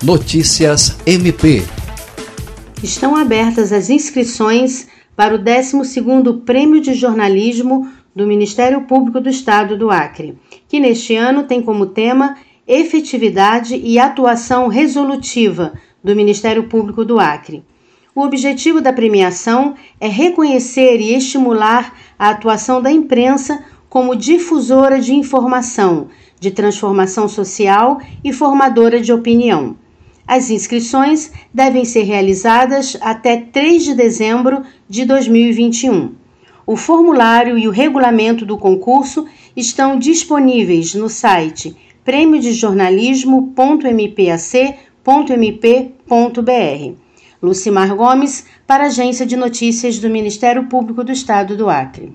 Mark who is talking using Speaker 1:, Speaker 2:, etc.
Speaker 1: Notícias MP.
Speaker 2: Estão abertas as inscrições para o 12º Prêmio de Jornalismo do Ministério Público do Estado do Acre, que neste ano tem como tema Efetividade e Atuação Resolutiva do Ministério Público do Acre. O objetivo da premiação é reconhecer e estimular a atuação da imprensa como difusora de informação, de transformação social e formadora de opinião. As inscrições devem ser realizadas até 3 de dezembro de 2021. O formulário e o regulamento do concurso estão disponíveis no site prêmiodejornalismo.mpac.mp.br. Lucimar Gomes, para a Agência de Notícias do Ministério Público do Estado do Acre.